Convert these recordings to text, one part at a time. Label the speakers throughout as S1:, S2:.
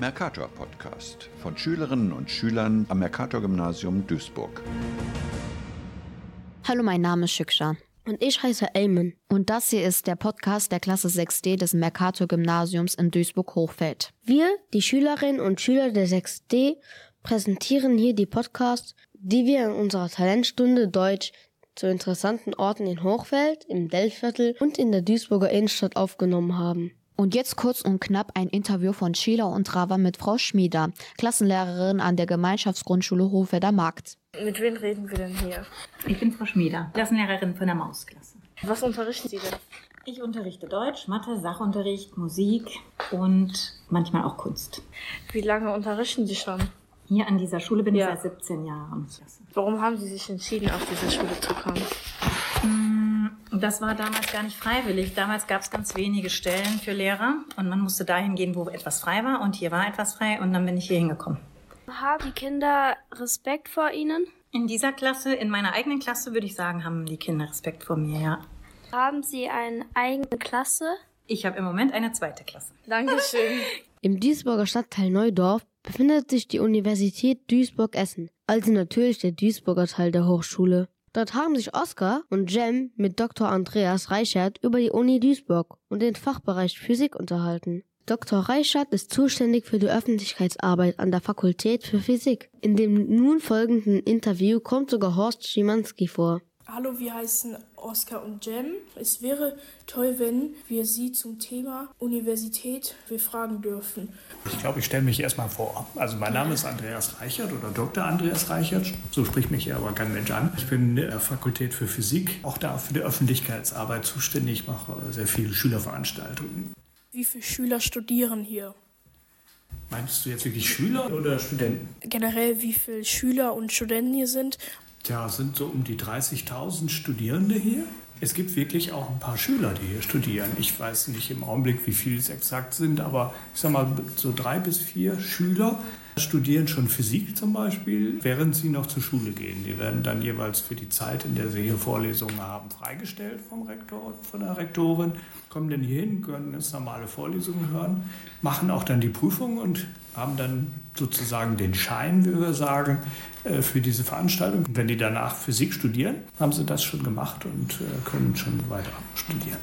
S1: Mercator Podcast von Schülerinnen und Schülern am Mercator Gymnasium Duisburg.
S2: Hallo, mein Name ist Schükscha.
S3: Und ich heiße Elmen.
S2: Und das hier ist der Podcast der Klasse 6D des Mercator Gymnasiums in Duisburg-Hochfeld.
S3: Wir, die Schülerinnen und Schüler der 6D, präsentieren hier die Podcasts, die wir in unserer Talentstunde Deutsch zu interessanten Orten in Hochfeld, im Dellviertel und in der Duisburger Innenstadt aufgenommen haben.
S2: Und jetzt kurz und knapp ein Interview von Sheila und Rava mit Frau Schmieder, Klassenlehrerin an der Gemeinschaftsgrundschule Hofelder Markt.
S4: Mit wem reden wir denn hier?
S5: Ich bin Frau Schmieder, Klassenlehrerin von der Mausklasse.
S4: Was unterrichten Sie denn?
S5: Ich unterrichte Deutsch, Mathe, Sachunterricht, Musik und manchmal auch Kunst.
S4: Wie lange unterrichten Sie schon?
S5: Hier an dieser Schule bin
S4: Ja.
S5: ich seit 17 Jahren.
S4: Warum haben Sie sich entschieden, auf diese Schule zu kommen?
S5: Das war damals gar nicht freiwillig. Damals gab es ganz wenige Stellen für Lehrer und man musste dahin gehen, wo etwas frei war und hier war etwas frei und dann bin ich hier hingekommen.
S6: Haben die Kinder Respekt vor Ihnen?
S5: In dieser Klasse, in meiner eigenen Klasse würde ich sagen, haben die Kinder Respekt vor mir, ja.
S6: Haben Sie eine eigene Klasse?
S5: Ich habe im Moment eine zweite Klasse.
S4: Dankeschön.
S3: Im Duisburger Stadtteil Neudorf befindet sich die Universität Duisburg-Essen, also natürlich der Duisburger Teil der Hochschule. Dort haben sich Oskar und Jem mit Dr. Andreas Reichert über die Uni Duisburg und den Fachbereich Physik unterhalten. Dr. Reichert ist zuständig für die Öffentlichkeitsarbeit an der Fakultät für Physik. In dem nun folgenden Interview kommt sogar Horst Schimanski vor.
S7: Hallo, wir heißen Oskar und Jem. Es wäre toll, wenn wir Sie zum Thema Universität befragen dürfen.
S8: Ich glaube, ich stelle mich erstmal vor. Also mein Name ist Andreas Reichert oder Dr. Andreas Reichert. So spricht mich hier aber kein Mensch an. Ich bin in der Fakultät für Physik, auch da für die Öffentlichkeitsarbeit zuständig, mache sehr viele Schülerveranstaltungen.
S7: Wie viele Schüler studieren hier?
S8: Meinst du jetzt wirklich Schüler oder Studenten?
S7: Generell, wie viele Schüler und Studenten hier sind?
S8: Tja, es sind so um die 30.000 Studierende hier. Es gibt wirklich auch ein paar Schüler, die hier studieren. Ich weiß nicht im Augenblick, wie viele es exakt sind, aber ich sag mal, so drei bis vier Schüler studieren schon Physik zum Beispiel, während sie noch zur Schule gehen. Die werden dann jeweils für die Zeit, in der sie hier Vorlesungen haben, freigestellt vom Rektor, von der Rektorin, kommen dann hier hin, können jetzt normale Vorlesungen hören, machen auch dann die Prüfung und haben dann sozusagen den Schein, wie wir sagen, äh, für diese Veranstaltung. Wenn die danach Physik studieren, haben sie das schon gemacht und äh, können schon weiter studieren.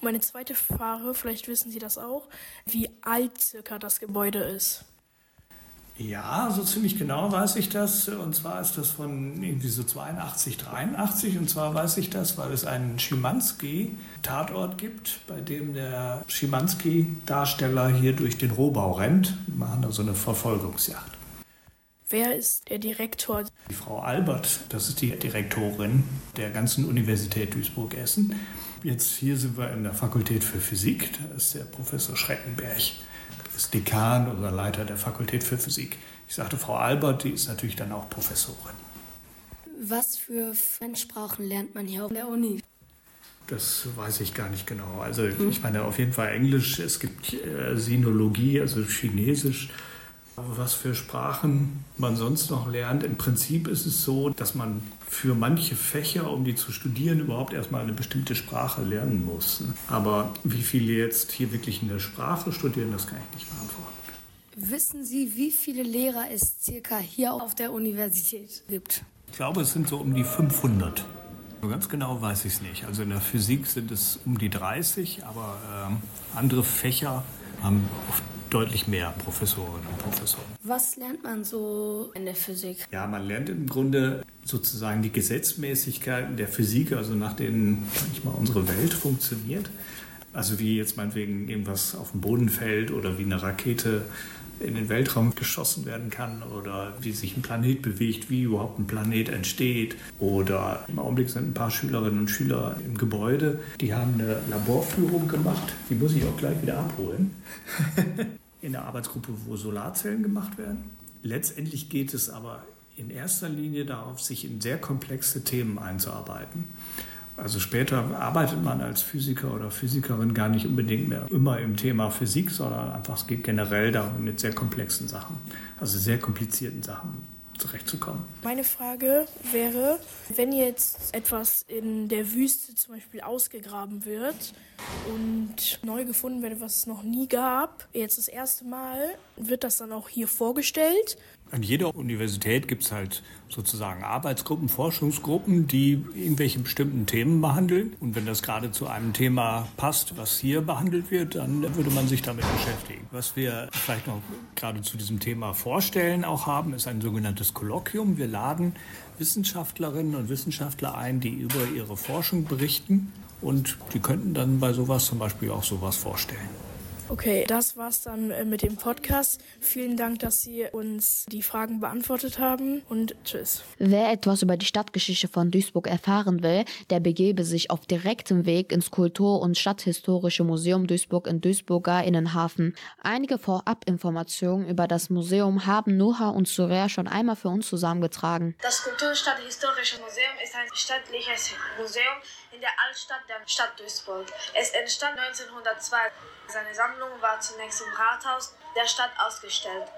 S7: Meine zweite Frage, vielleicht wissen Sie das auch, wie alt circa das Gebäude ist.
S8: Ja, so ziemlich genau weiß ich das. Und zwar ist das von irgendwie so 82, 83. Und zwar weiß ich das, weil es einen Schimanski-Tatort gibt, bei dem der Schimanski-Darsteller hier durch den Rohbau rennt. Wir machen da so eine Verfolgungsjagd.
S7: Wer ist der Direktor?
S8: Die Frau Albert, das ist die Direktorin der ganzen Universität Duisburg-Essen. Jetzt hier sind wir in der Fakultät für Physik. Da ist der Professor Schreckenberg, ist Dekan oder Leiter der Fakultät für Physik. Ich sagte Frau Albert, die ist natürlich dann auch Professorin.
S6: Was für Fremdsprachen lernt man hier auf der Uni?
S8: Das weiß ich gar nicht genau. Also ich meine auf jeden Fall Englisch, es gibt äh, Sinologie, also Chinesisch. Was für Sprachen man sonst noch lernt. Im Prinzip ist es so, dass man für manche Fächer, um die zu studieren, überhaupt erstmal eine bestimmte Sprache lernen muss. Aber wie viele jetzt hier wirklich in der Sprache studieren, das kann ich nicht beantworten.
S6: Wissen Sie, wie viele Lehrer es circa hier auf der Universität gibt?
S8: Ich glaube, es sind so um die 500. So ganz genau weiß ich es nicht. Also in der Physik sind es um die 30, aber ähm, andere Fächer haben oft deutlich mehr Professorinnen und Professoren.
S6: Was lernt man so in der Physik?
S8: Ja, man lernt im Grunde sozusagen die Gesetzmäßigkeiten der Physik, also nach denen manchmal unsere Welt funktioniert. Also wie jetzt meinetwegen irgendwas auf den Boden fällt oder wie eine Rakete in den Weltraum geschossen werden kann oder wie sich ein Planet bewegt, wie überhaupt ein Planet entsteht. Oder im Augenblick sind ein paar Schülerinnen und Schüler im Gebäude, die haben eine Laborführung gemacht, die muss ich auch gleich wieder abholen, in der Arbeitsgruppe, wo Solarzellen gemacht werden. Letztendlich geht es aber in erster Linie darauf, sich in sehr komplexe Themen einzuarbeiten. Also später arbeitet man als Physiker oder Physikerin gar nicht unbedingt mehr immer im Thema Physik, sondern einfach es geht generell darum mit sehr komplexen Sachen, also sehr komplizierten Sachen zurechtzukommen.
S7: Meine Frage wäre, wenn jetzt etwas in der Wüste zum Beispiel ausgegraben wird und neu gefunden wird, was es noch nie gab, jetzt das erste Mal, wird das dann auch hier vorgestellt?
S8: An jeder Universität gibt es halt sozusagen Arbeitsgruppen, Forschungsgruppen, die irgendwelche bestimmten Themen behandeln. Und wenn das gerade zu einem Thema passt, was hier behandelt wird, dann würde man sich damit beschäftigen. Was wir vielleicht noch gerade zu diesem Thema vorstellen auch haben, ist ein sogenanntes Kolloquium. Wir laden Wissenschaftlerinnen und Wissenschaftler ein, die über ihre Forschung berichten. Und die könnten dann bei sowas zum Beispiel auch sowas vorstellen.
S7: Okay, das war's dann äh, mit dem Podcast. Vielen Dank, dass Sie uns die Fragen beantwortet haben und tschüss.
S2: Wer etwas über die Stadtgeschichte von Duisburg erfahren will, der begebe sich auf direktem Weg ins Kultur- und Stadthistorische Museum Duisburg in Duisburger Innenhafen. Einige Vorabinformationen über das Museum haben Noha und Surya schon einmal für uns zusammengetragen.
S4: Das Kultur- und Stadthistorische Museum ist ein staatliches Museum in der Altstadt der Stadt Duisburg. Es entstand 1902. Seine Sammlung war zunächst im Rathaus der Stadt ausgestellt.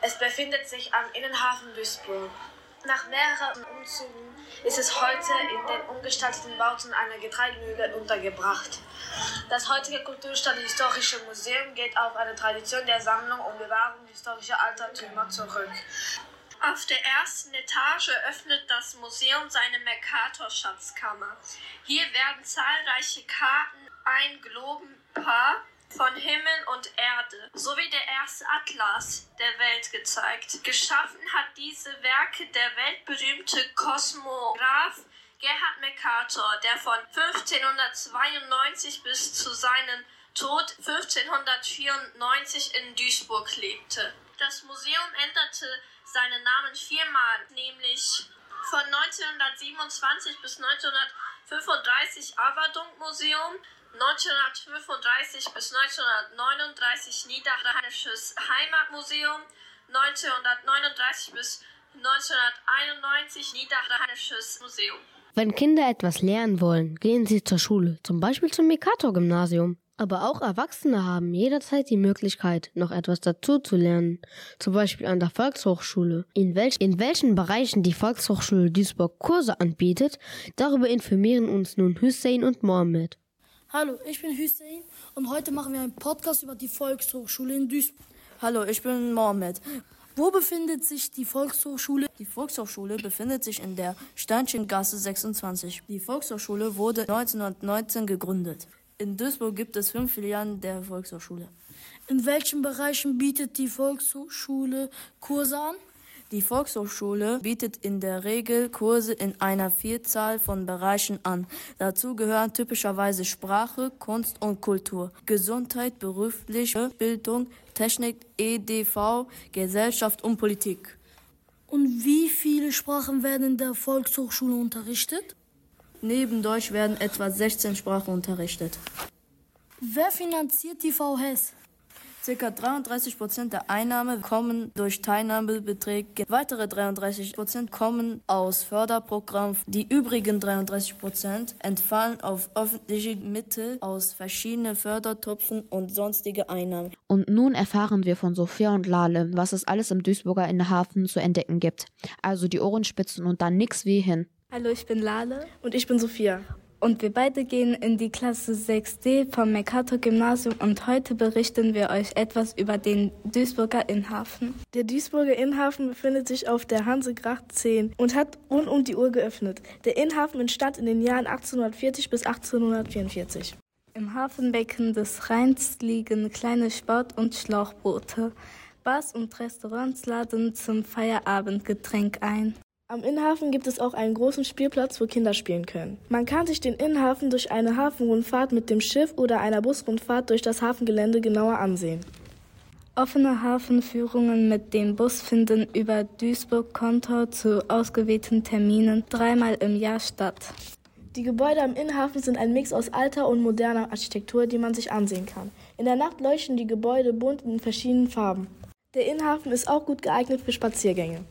S4: Es befindet sich am Innenhafen Duisburg. Nach mehreren Umzügen ist es heute in den umgestalteten Bauten einer Getreidemühle untergebracht. Das heutige Kulturstadthistorische Museum geht auf eine Tradition der Sammlung und Bewahrung historischer Altertümer zurück. Auf der ersten Etage öffnet das Museum seine Mercator-Schatzkammer. Hier werden zahlreiche Karten, ein Globenpaar von Himmel und Erde sowie der erste Atlas der Welt gezeigt. Geschaffen hat diese Werke der weltberühmte Kosmograph Gerhard Mercator, der von 1592 bis zu seinem Tod 1594 in Duisburg lebte. Das Museum änderte seinen Namen viermal, nämlich von 1927 bis 1935 Averdunk Museum, 1935 bis 1939 Niederrheinisches Heimatmuseum, 1939 bis 1991 Niederrheinisches Museum.
S3: Wenn Kinder etwas lernen wollen, gehen sie zur Schule, zum Beispiel zum Mercator-Gymnasium. Aber auch Erwachsene haben jederzeit die Möglichkeit, noch etwas dazu zu lernen, zum Beispiel an der Volkshochschule. In, welch, in welchen Bereichen die Volkshochschule Duisburg Kurse anbietet, darüber informieren uns nun Hussein und Mohammed.
S6: Hallo, ich bin Hussein und heute machen wir einen Podcast über die Volkshochschule in Duisburg.
S9: Hallo, ich bin Mohammed.
S6: Wo befindet sich die Volkshochschule?
S9: Die Volkshochschule befindet sich in der Steinchengasse 26. Die Volkshochschule wurde 1919 gegründet. In Duisburg gibt es fünf Filialen der Volkshochschule.
S6: In welchen Bereichen bietet die Volkshochschule Kurse an?
S9: Die Volkshochschule bietet in der Regel Kurse in einer Vielzahl von Bereichen an. Dazu gehören typischerweise Sprache, Kunst und Kultur, Gesundheit, berufliche Bildung, Technik, EDV, Gesellschaft und Politik.
S6: Und wie viele Sprachen werden in der Volkshochschule unterrichtet?
S9: Neben Deutsch werden etwa 16 Sprachen unterrichtet.
S6: Wer finanziert die VHS?
S9: Circa 33 Prozent der Einnahmen kommen durch Teilnahmebeträge. Weitere 33 Prozent kommen aus Förderprogrammen. Die übrigen 33 Prozent entfallen auf öffentliche Mittel aus verschiedenen Fördertöpfen und sonstige Einnahmen.
S2: Und nun erfahren wir von Sophia und Lale, was es alles im Duisburger Innenhafen zu entdecken gibt. Also die Ohrenspitzen und dann nix wie hin.
S10: Hallo, ich bin Lale.
S7: Und ich bin Sophia.
S10: Und wir beide gehen in die Klasse 6D vom Mercator Gymnasium und heute berichten wir euch etwas über den Duisburger Innenhafen.
S7: Der Duisburger Innenhafen befindet sich auf der Hansegracht 10 und hat rund um die Uhr geöffnet. Der Innenhafen entstand in den Jahren 1840 bis 1844.
S10: Im Hafenbecken des Rheins liegen kleine Sport- und Schlauchboote. Bars und Restaurants laden zum Feierabendgetränk ein.
S7: Am Innenhafen gibt es auch einen großen Spielplatz, wo Kinder spielen können. Man kann sich den Innenhafen durch eine Hafenrundfahrt mit dem Schiff oder einer Busrundfahrt durch das Hafengelände genauer ansehen.
S10: Offene Hafenführungen mit dem Bus finden über Duisburg-Kontor zu ausgewählten Terminen dreimal im Jahr statt.
S7: Die Gebäude am Innenhafen sind ein Mix aus alter und moderner Architektur, die man sich ansehen kann. In der Nacht leuchten die Gebäude bunt in verschiedenen Farben. Der Innenhafen ist auch gut geeignet für Spaziergänge.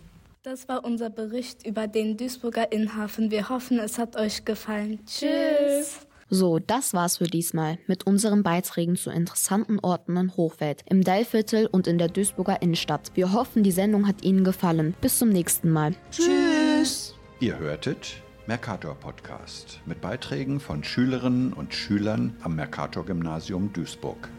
S10: Das war unser Bericht über den Duisburger Innenhafen. Wir hoffen, es hat euch gefallen. Tschüss.
S2: So, das war's für diesmal mit unseren Beiträgen zu interessanten Orten in Hochfeld, im Dellviertel und in der Duisburger Innenstadt. Wir hoffen, die Sendung hat Ihnen gefallen. Bis zum nächsten Mal.
S1: Tschüss! Ihr hörtet Mercator Podcast mit Beiträgen von Schülerinnen und Schülern am Mercator Gymnasium Duisburg.